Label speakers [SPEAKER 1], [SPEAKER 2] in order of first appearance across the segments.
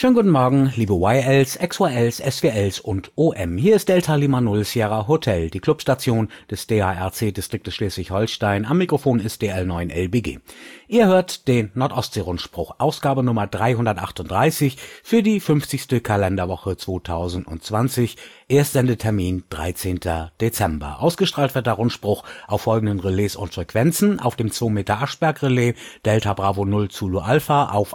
[SPEAKER 1] Schönen guten Morgen, liebe YLs, XYLs, SWLs und OM. Hier ist Delta Lima Null Sierra Hotel, die Clubstation des DHRC-Distriktes Schleswig-Holstein. Am Mikrofon ist DL9LBG. Ihr hört den Nordostsee-Rundspruch, Ausgabe Nummer 338 für die 50. Kalenderwoche 2020. Erstsendetermin 13. Dezember. Ausgestrahlt wird der Rundspruch auf folgenden Relais und Frequenzen. Auf dem 2 Meter Aschberg Relais Delta Bravo 0 Zulu Alpha auf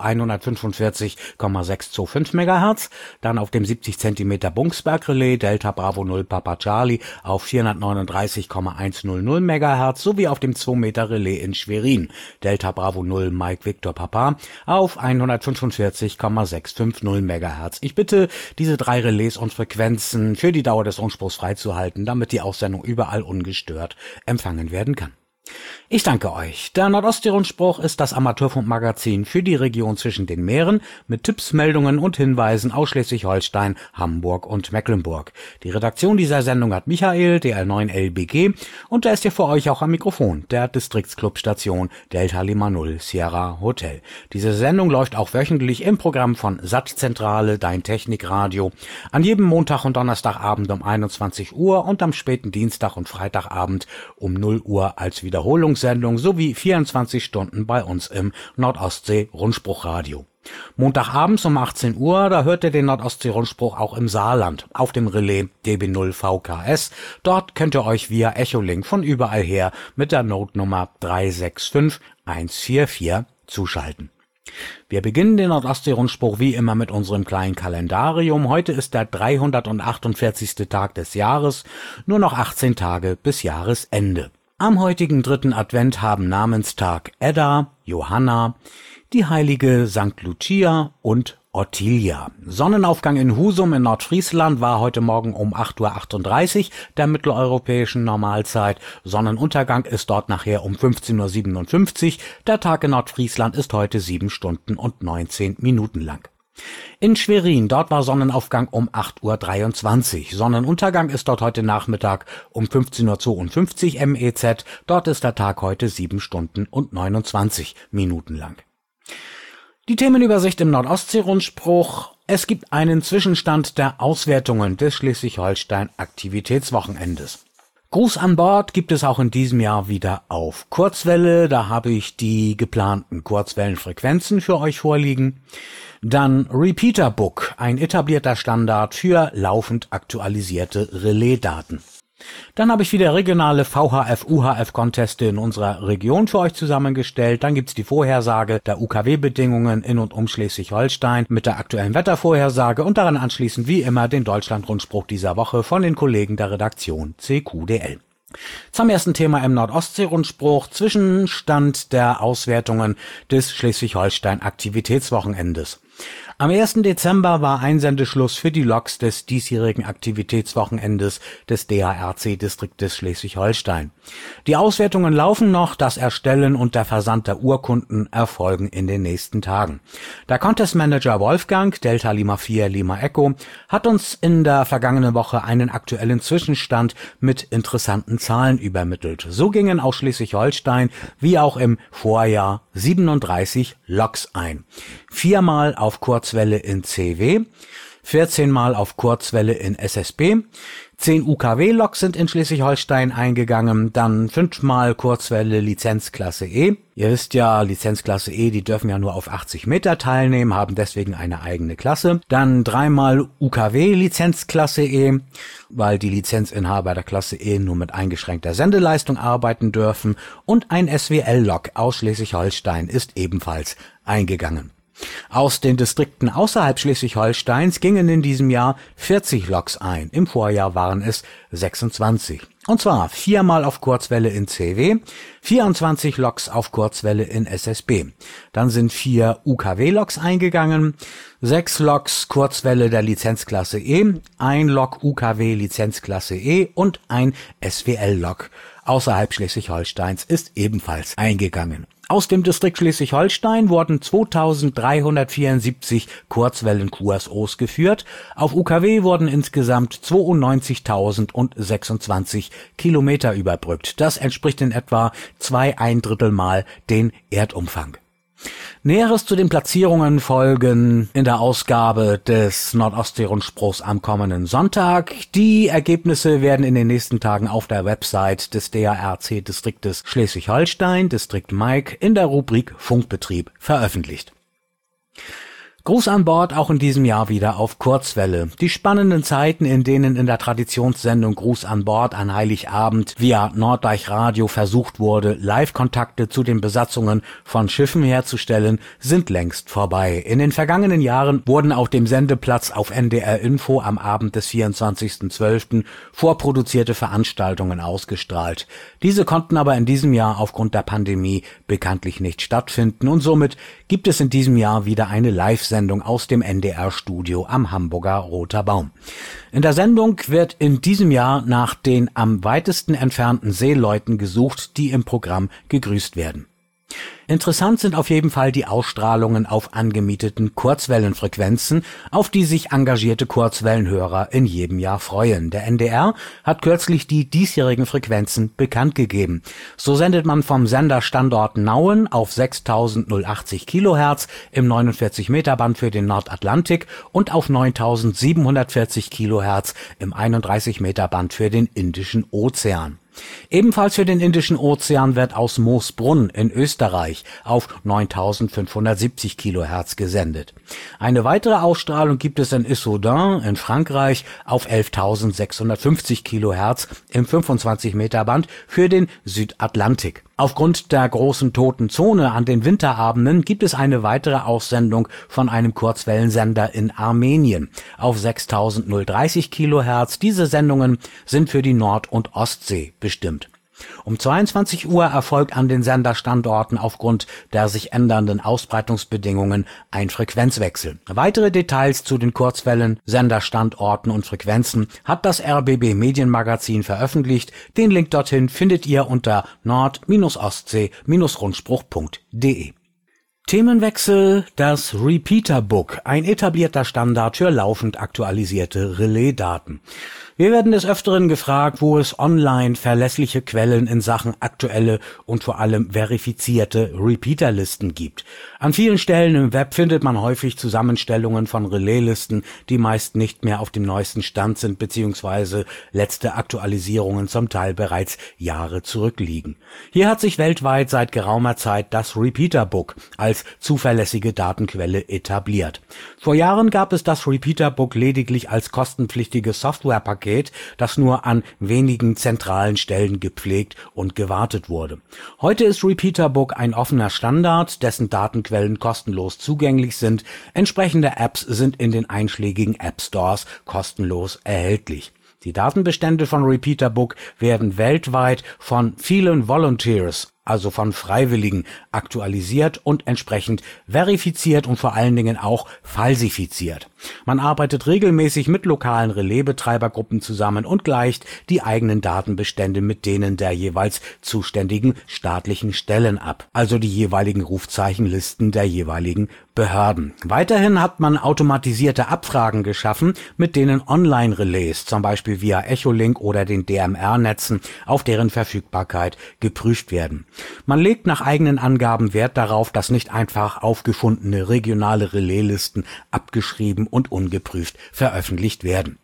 [SPEAKER 1] 145,625 MHz. Dann auf dem 70 cm Bungsberg Relais Delta Bravo 0 Papa Charlie auf 439,100 MHz sowie auf dem 2 Meter Relais in Schwerin Delta Bravo 0 Mike Victor Papa auf 145,650 MHz. Ich bitte diese drei Relais und Frequenzen für die Dauer des Rundspruchs freizuhalten, damit die Aussendung überall ungestört empfangen werden kann. Ich danke euch. Der Nordostsee-Rundspruch ist das Amateurfunkmagazin für die Region zwischen den Meeren mit Tipps, Meldungen und Hinweisen aus Schleswig-Holstein, Hamburg und Mecklenburg. Die Redaktion dieser Sendung hat Michael, DL9LBG, und da ist ja für euch auch am Mikrofon der Distriktsclubstation Delta Lima Null Sierra Hotel. Diese Sendung läuft auch wöchentlich im Programm von Satzzentrale, Dein Technikradio, an jedem Montag und Donnerstagabend um 21 Uhr und am späten Dienstag und Freitagabend um 0 Uhr als Wiederholung Sendung sowie 24 Stunden bei uns im Nordostsee Rundspruchradio. Montagabends um 18 Uhr, da hört ihr den Nordostsee-Rundspruch auch im Saarland auf dem Relais DB0 VKS. Dort könnt ihr euch via Echolink von überall her mit der Notenummer 365144 zuschalten. Wir beginnen den Nordostsee-Rundspruch wie immer mit unserem kleinen Kalendarium. Heute ist der 348. Tag des Jahres, nur noch 18 Tage bis Jahresende. Am heutigen dritten Advent haben Namenstag Edda, Johanna, die heilige St. Lucia und Ottilia. Sonnenaufgang in Husum in Nordfriesland war heute Morgen um 8.38 Uhr der mitteleuropäischen Normalzeit. Sonnenuntergang ist dort nachher um 15.57 Uhr. Der Tag in Nordfriesland ist heute sieben Stunden und 19 Minuten lang. In Schwerin, dort war Sonnenaufgang um 8.23 Uhr. Sonnenuntergang ist dort heute Nachmittag um 15.52 Uhr MEZ. Dort ist der Tag heute 7 Stunden und 29 Minuten lang. Die Themenübersicht im Nordostsee-Rundspruch. Es gibt einen Zwischenstand der Auswertungen des Schleswig-Holstein-Aktivitätswochenendes. Gruß an Bord gibt es auch in diesem Jahr wieder auf Kurzwelle. Da habe ich die geplanten Kurzwellenfrequenzen für euch vorliegen. Dann Repeater Book, ein etablierter Standard für laufend aktualisierte Relaisdaten. Dann habe ich wieder regionale VHF-UHF-Conteste in unserer Region für euch zusammengestellt. Dann gibt's die Vorhersage der UKW-Bedingungen in und um Schleswig-Holstein mit der aktuellen Wettervorhersage und daran anschließend wie immer den Deutschland-Rundspruch dieser Woche von den Kollegen der Redaktion CQDL. Zum ersten Thema im Nordostsee-Rundspruch Zwischenstand der Auswertungen des Schleswig-Holstein-Aktivitätswochenendes. Am 1. Dezember war Einsendeschluss für die Loks des diesjährigen Aktivitätswochenendes des DHRC-Distriktes Schleswig-Holstein. Die Auswertungen laufen noch, das Erstellen und der Versand der Urkunden erfolgen in den nächsten Tagen. Der Contest Manager Wolfgang, Delta Lima 4 Lima Echo, hat uns in der vergangenen Woche einen aktuellen Zwischenstand mit interessanten Zahlen übermittelt. So gingen aus Schleswig-Holstein wie auch im Vorjahr 37 Loks ein. Viermal auf Kurzwelle in CW, 14 Mal auf Kurzwelle in SSB, 10 UKW-Loks sind in Schleswig-Holstein eingegangen, dann 5 Mal Kurzwelle Lizenzklasse E. Ihr wisst ja, Lizenzklasse E, die dürfen ja nur auf 80 Meter teilnehmen, haben deswegen eine eigene Klasse. Dann dreimal UKW Lizenzklasse E, weil die Lizenzinhaber der Klasse E nur mit eingeschränkter Sendeleistung arbeiten dürfen. Und ein SWL-Lok aus Schleswig-Holstein ist ebenfalls eingegangen. Aus den Distrikten außerhalb Schleswig-Holsteins gingen in diesem Jahr 40 Loks ein. Im Vorjahr waren es 26. Und zwar viermal auf Kurzwelle in CW, 24 Loks auf Kurzwelle in SSB. Dann sind vier UKW-Loks eingegangen, sechs Loks Kurzwelle der Lizenzklasse E, ein Lok UKW Lizenzklasse E und ein SWL-Lok außerhalb Schleswig-Holsteins ist ebenfalls eingegangen. Aus dem Distrikt Schleswig-Holstein wurden 2374 Kurzwellen-QSOs geführt. Auf UKW wurden insgesamt 92.026 Kilometer überbrückt. Das entspricht in etwa zwei ein Drittel Mal den Erdumfang. Näheres zu den Platzierungen folgen in der Ausgabe des Nordostsee-Rundspruchs am kommenden Sonntag. Die Ergebnisse werden in den nächsten Tagen auf der Website des DARC-Distriktes Schleswig-Holstein, Distrikt Mike, in der Rubrik Funkbetrieb veröffentlicht. Gruß an Bord auch in diesem Jahr wieder auf Kurzwelle. Die spannenden Zeiten, in denen in der Traditionssendung Gruß an Bord an Heiligabend via Norddeich Radio versucht wurde, Live-Kontakte zu den Besatzungen von Schiffen herzustellen, sind längst vorbei. In den vergangenen Jahren wurden auf dem Sendeplatz auf NDR Info am Abend des 24.12. vorproduzierte Veranstaltungen ausgestrahlt. Diese konnten aber in diesem Jahr aufgrund der Pandemie bekanntlich nicht stattfinden und somit gibt es in diesem Jahr wieder eine Live Sendung aus dem NDR-Studio am Hamburger Roter Baum. In der Sendung wird in diesem Jahr nach den am weitesten entfernten Seeleuten gesucht, die im Programm gegrüßt werden. Interessant sind auf jeden Fall die Ausstrahlungen auf angemieteten Kurzwellenfrequenzen, auf die sich engagierte Kurzwellenhörer in jedem Jahr freuen. Der NDR hat kürzlich die diesjährigen Frequenzen bekannt gegeben. So sendet man vom Senderstandort Nauen auf 6080 Kilohertz im 49 Meter Band für den Nordatlantik und auf 9740 Kilohertz im 31 Meter Band für den Indischen Ozean. Ebenfalls für den Indischen Ozean wird aus Moosbrunn in Österreich auf 9570 Kilohertz gesendet. Eine weitere Ausstrahlung gibt es in Issoudun in Frankreich auf 11650 Kilohertz im 25 Meter Band für den Südatlantik. Aufgrund der großen toten Zone an den Winterabenden gibt es eine weitere Aussendung von einem Kurzwellensender in Armenien auf 6030 Kilohertz. Diese Sendungen sind für die Nord- und Ostsee bestimmt um 22 Uhr erfolgt an den Senderstandorten aufgrund der sich ändernden Ausbreitungsbedingungen ein Frequenzwechsel. Weitere Details zu den Kurzwellen, Senderstandorten und Frequenzen hat das RBB Medienmagazin veröffentlicht. Den Link dorthin findet ihr unter nord-ostsee-rundspruch.de. Themenwechsel, das Repeater Book, ein etablierter Standard für laufend aktualisierte Relaisdaten. Wir werden des Öfteren gefragt, wo es online verlässliche Quellen in Sachen aktuelle und vor allem verifizierte Repeaterlisten gibt. An vielen Stellen im Web findet man häufig Zusammenstellungen von Relaislisten, die meist nicht mehr auf dem neuesten Stand sind bzw. letzte Aktualisierungen zum Teil bereits Jahre zurückliegen. Hier hat sich weltweit seit geraumer Zeit das Repeater Book als zuverlässige Datenquelle etabliert. Vor Jahren gab es das Repeater Book lediglich als kostenpflichtiges Softwarepaket Paket, das nur an wenigen zentralen Stellen gepflegt und gewartet wurde. Heute ist Repeaterbook ein offener Standard, dessen Datenquellen kostenlos zugänglich sind. Entsprechende Apps sind in den einschlägigen App Stores kostenlos erhältlich. Die Datenbestände von Repeaterbook werden weltweit von vielen Volunteers also von Freiwilligen, aktualisiert und entsprechend verifiziert und vor allen Dingen auch falsifiziert. Man arbeitet regelmäßig mit lokalen Relaisbetreibergruppen zusammen und gleicht die eigenen Datenbestände mit denen der jeweils zuständigen staatlichen Stellen ab, also die jeweiligen Rufzeichenlisten der jeweiligen Behörden. Weiterhin hat man automatisierte Abfragen geschaffen, mit denen Online-Relais, zum Beispiel via Echolink oder den DMR-Netzen, auf deren Verfügbarkeit geprüft werden. Man legt nach eigenen Angaben Wert darauf, dass nicht einfach aufgefundene regionale Relaislisten abgeschrieben und ungeprüft veröffentlicht werden.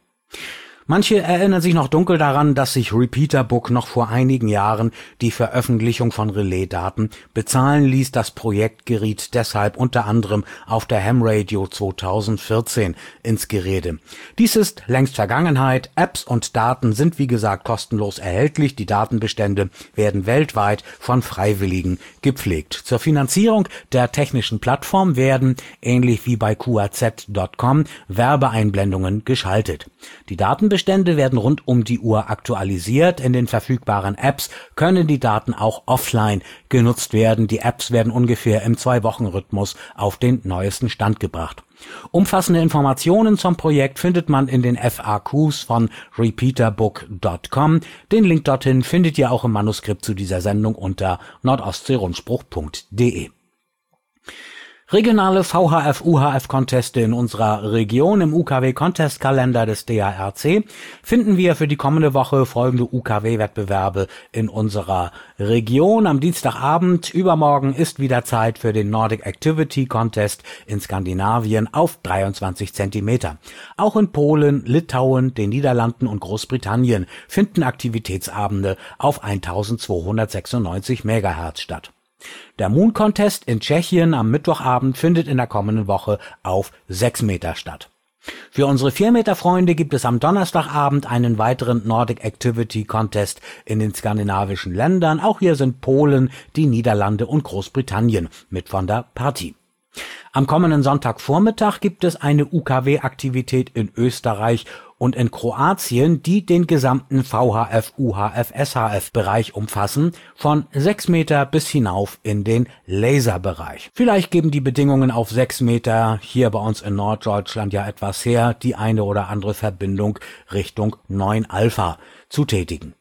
[SPEAKER 1] Manche erinnern sich noch dunkel daran, dass sich Repeater Book noch vor einigen Jahren die Veröffentlichung von Relaisdaten bezahlen ließ. Das Projekt geriet deshalb unter anderem auf der Ham Radio 2014 ins Gerede. Dies ist längst Vergangenheit. Apps und Daten sind wie gesagt kostenlos erhältlich. Die Datenbestände werden weltweit von Freiwilligen gepflegt. Zur Finanzierung der technischen Plattform werden, ähnlich wie bei QAZ.com, Werbeeinblendungen geschaltet. Die Datenbestände werden rund um die Uhr aktualisiert. In den verfügbaren Apps können die Daten auch offline genutzt werden. Die Apps werden ungefähr im Zwei-Wochen-Rhythmus auf den neuesten Stand gebracht. Umfassende Informationen zum Projekt findet man in den FAQs von repeaterbook.com. Den Link dorthin findet ihr auch im Manuskript zu dieser Sendung unter nordostseerundspruch.de. Regionale VHF-UHF-Conteste in unserer Region im UKW-Contest-Kalender des DARC finden wir für die kommende Woche folgende UKW-Wettbewerbe in unserer Region. Am Dienstagabend übermorgen ist wieder Zeit für den Nordic Activity Contest in Skandinavien auf 23 Zentimeter. Auch in Polen, Litauen, den Niederlanden und Großbritannien finden Aktivitätsabende auf 1296 Megahertz statt. Der Moon Contest in Tschechien am Mittwochabend findet in der kommenden Woche auf 6 Meter statt. Für unsere 4 Meter Freunde gibt es am Donnerstagabend einen weiteren Nordic Activity Contest in den skandinavischen Ländern. Auch hier sind Polen, die Niederlande und Großbritannien mit von der Partie. Am kommenden Sonntagvormittag gibt es eine UKW-Aktivität in Österreich und in Kroatien, die den gesamten VHF, UHF, SHF-Bereich umfassen, von 6 Meter bis hinauf in den Laserbereich. Vielleicht geben die Bedingungen auf 6 Meter hier bei uns in Norddeutschland ja etwas her, die eine oder andere Verbindung Richtung 9 Alpha zu tätigen.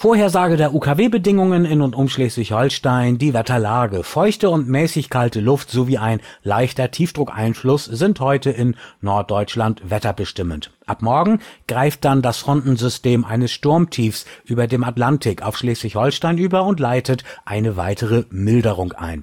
[SPEAKER 1] Vorhersage der UKW-Bedingungen in und um Schleswig-Holstein, die Wetterlage, feuchte und mäßig kalte Luft sowie ein leichter Tiefdruckeinfluss sind heute in Norddeutschland wetterbestimmend. Ab morgen greift dann das Frontensystem eines Sturmtiefs über dem Atlantik auf Schleswig-Holstein über und leitet eine weitere Milderung ein.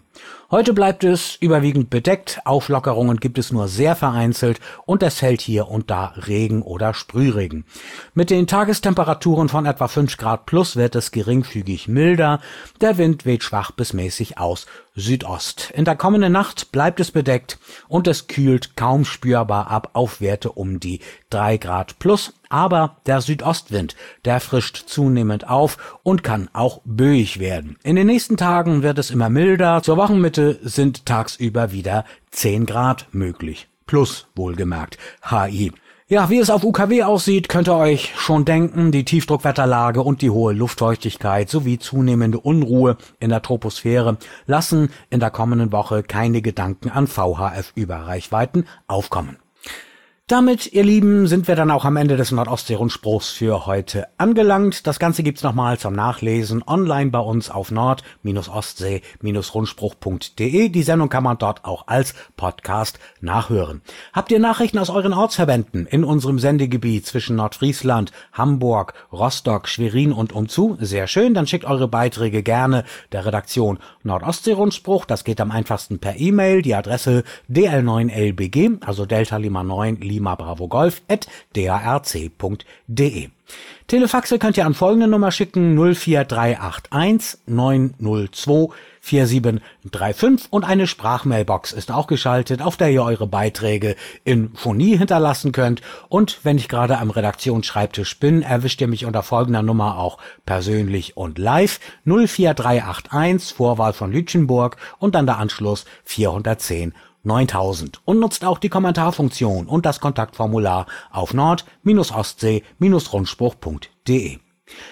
[SPEAKER 1] Heute bleibt es überwiegend bedeckt, Auflockerungen gibt es nur sehr vereinzelt und es fällt hier und da Regen oder Sprühregen. Mit den Tagestemperaturen von etwa 5 Grad plus wird es geringfügig milder, der Wind weht schwach bis mäßig aus Südost. In der kommenden Nacht bleibt es bedeckt und es kühlt kaum spürbar ab auf Werte um die drei Grad plus, aber der Südostwind, der frischt zunehmend auf und kann auch böig werden. In den nächsten Tagen wird es immer milder, zur Wochenmitte sind tagsüber wieder zehn Grad möglich. Plus wohlgemerkt. HI. Ja, wie es auf UKW aussieht, könnt ihr euch schon denken, die Tiefdruckwetterlage und die hohe Luftfeuchtigkeit sowie zunehmende Unruhe in der Troposphäre lassen in der kommenden Woche keine Gedanken an VHF-Überreichweiten aufkommen. Damit, ihr Lieben, sind wir dann auch am Ende des Nordostsee-Rundspruchs für heute angelangt. Das Ganze gibt's nochmal zum Nachlesen online bei uns auf nord-ostsee-rundspruch.de. Die Sendung kann man dort auch als Podcast nachhören. Habt ihr Nachrichten aus euren Ortsverbänden in unserem Sendegebiet zwischen Nordfriesland, Hamburg, Rostock, Schwerin und umzu? Sehr schön, dann schickt eure Beiträge gerne der Redaktion Nordostsee-Rundspruch. Das geht am einfachsten per E-Mail. Die Adresse dl9lbg, also Delta Lima 9 Lima at darc.de. Telefaxe könnt ihr an folgende Nummer schicken 04381 902 4735 und eine Sprachmailbox ist auch geschaltet, auf der ihr eure Beiträge in Phonie hinterlassen könnt. Und wenn ich gerade am Redaktionsschreibtisch bin, erwischt ihr mich unter folgender Nummer auch persönlich und live 04381 Vorwahl von Lütchenburg und dann der Anschluss 410 9000 und nutzt auch die Kommentarfunktion und das Kontaktformular auf nord-ostsee-rundspruch.de.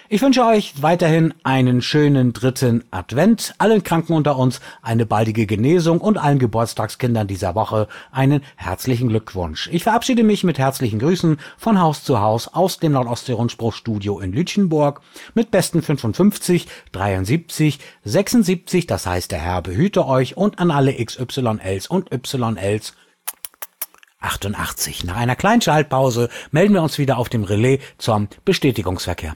[SPEAKER 1] Ich wünsche euch weiterhin einen schönen dritten Advent, allen Kranken unter uns eine baldige Genesung und allen Geburtstagskindern dieser Woche einen herzlichen Glückwunsch. Ich verabschiede mich mit herzlichen Grüßen von Haus zu Haus aus dem Nordostsee-Rundspruchstudio in Lütchenburg mit besten 55, 73, 76, das heißt der Herr behüte euch und an alle XYLs und YLs 88. Nach einer kleinen Schaltpause melden wir uns wieder auf dem Relais zum Bestätigungsverkehr.